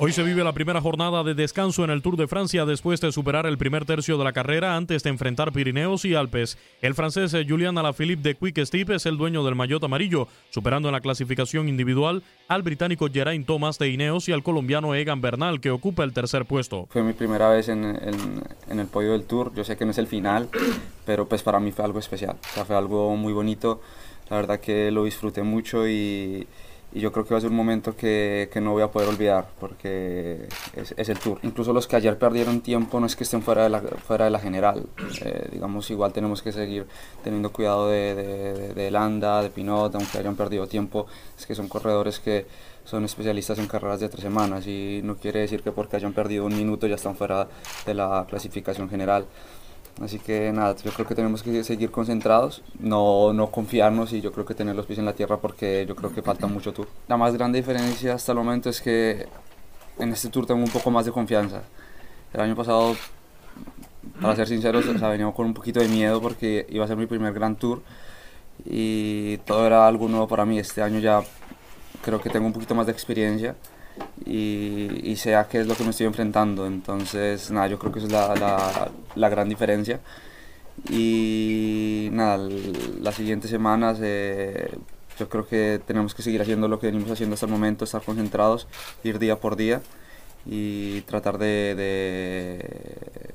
Hoy se vive la primera jornada de descanso en el Tour de Francia después de superar el primer tercio de la carrera antes de enfrentar Pirineos y Alpes. El francés Julian Alaphilippe de Quick Step es el dueño del maillot amarillo, superando en la clasificación individual al británico Geraint Thomas de Ineos y al colombiano Egan Bernal que ocupa el tercer puesto. Fue mi primera vez en, el podio del Tour, yo sé que no es el final, pero pues para mí fue algo especial, fue algo muy bonito, la verdad que lo disfruté mucho y, y yo creo que va a ser un momento que, que no voy a poder olvidar porque es, es el Tour. Incluso los que ayer perdieron tiempo no es que estén fuera de la, fuera de la general, eh, digamos igual tenemos que seguir teniendo cuidado de, de, de- Landa, de Pinot, aunque hayan perdido tiempo, es que son corredores que son especialistas en carreras de tres semanas y no quiere decir que porque hayan perdido un minuto ya están fuera de la clasificación general. Así que nada, yo creo que tenemos que seguir concentrados, no, no confiarnos y yo creo que tener los pies en la tierra porque yo creo que falta mucho tour. La más grande diferencia hasta el momento es que en este tour tengo un poco más de confianza. El año pasado, para ser sinceros, o sea, venía con un poquito de miedo porque iba a ser mi primer gran tour y todo era algo nuevo para mí. Este año ya creo que tengo un poquito más de experiencia y, y sé a qué es lo que me estoy enfrentando. Entonces, nada, yo creo que esa es la, la, la gran diferencia. Y nada, las siguientes semanas eh, yo creo que tenemos que seguir haciendo lo que venimos haciendo hasta el momento, estar concentrados, ir día por día y tratar de, de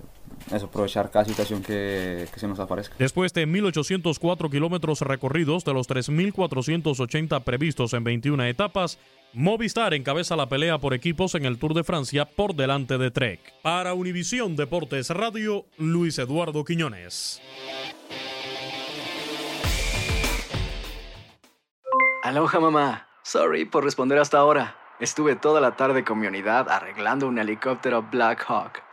eso, aprovechar cada situación que, que se nos aparezca. Después de 1.804 kilómetros recorridos de los 3.480 previstos en 21 etapas, Movistar encabeza la pelea por equipos en el Tour de Francia por delante de Trek. Para Univisión Deportes Radio, Luis Eduardo Quiñones. Aloha mamá. Sorry por responder hasta ahora. Estuve toda la tarde con mi unidad arreglando un helicóptero Black Hawk.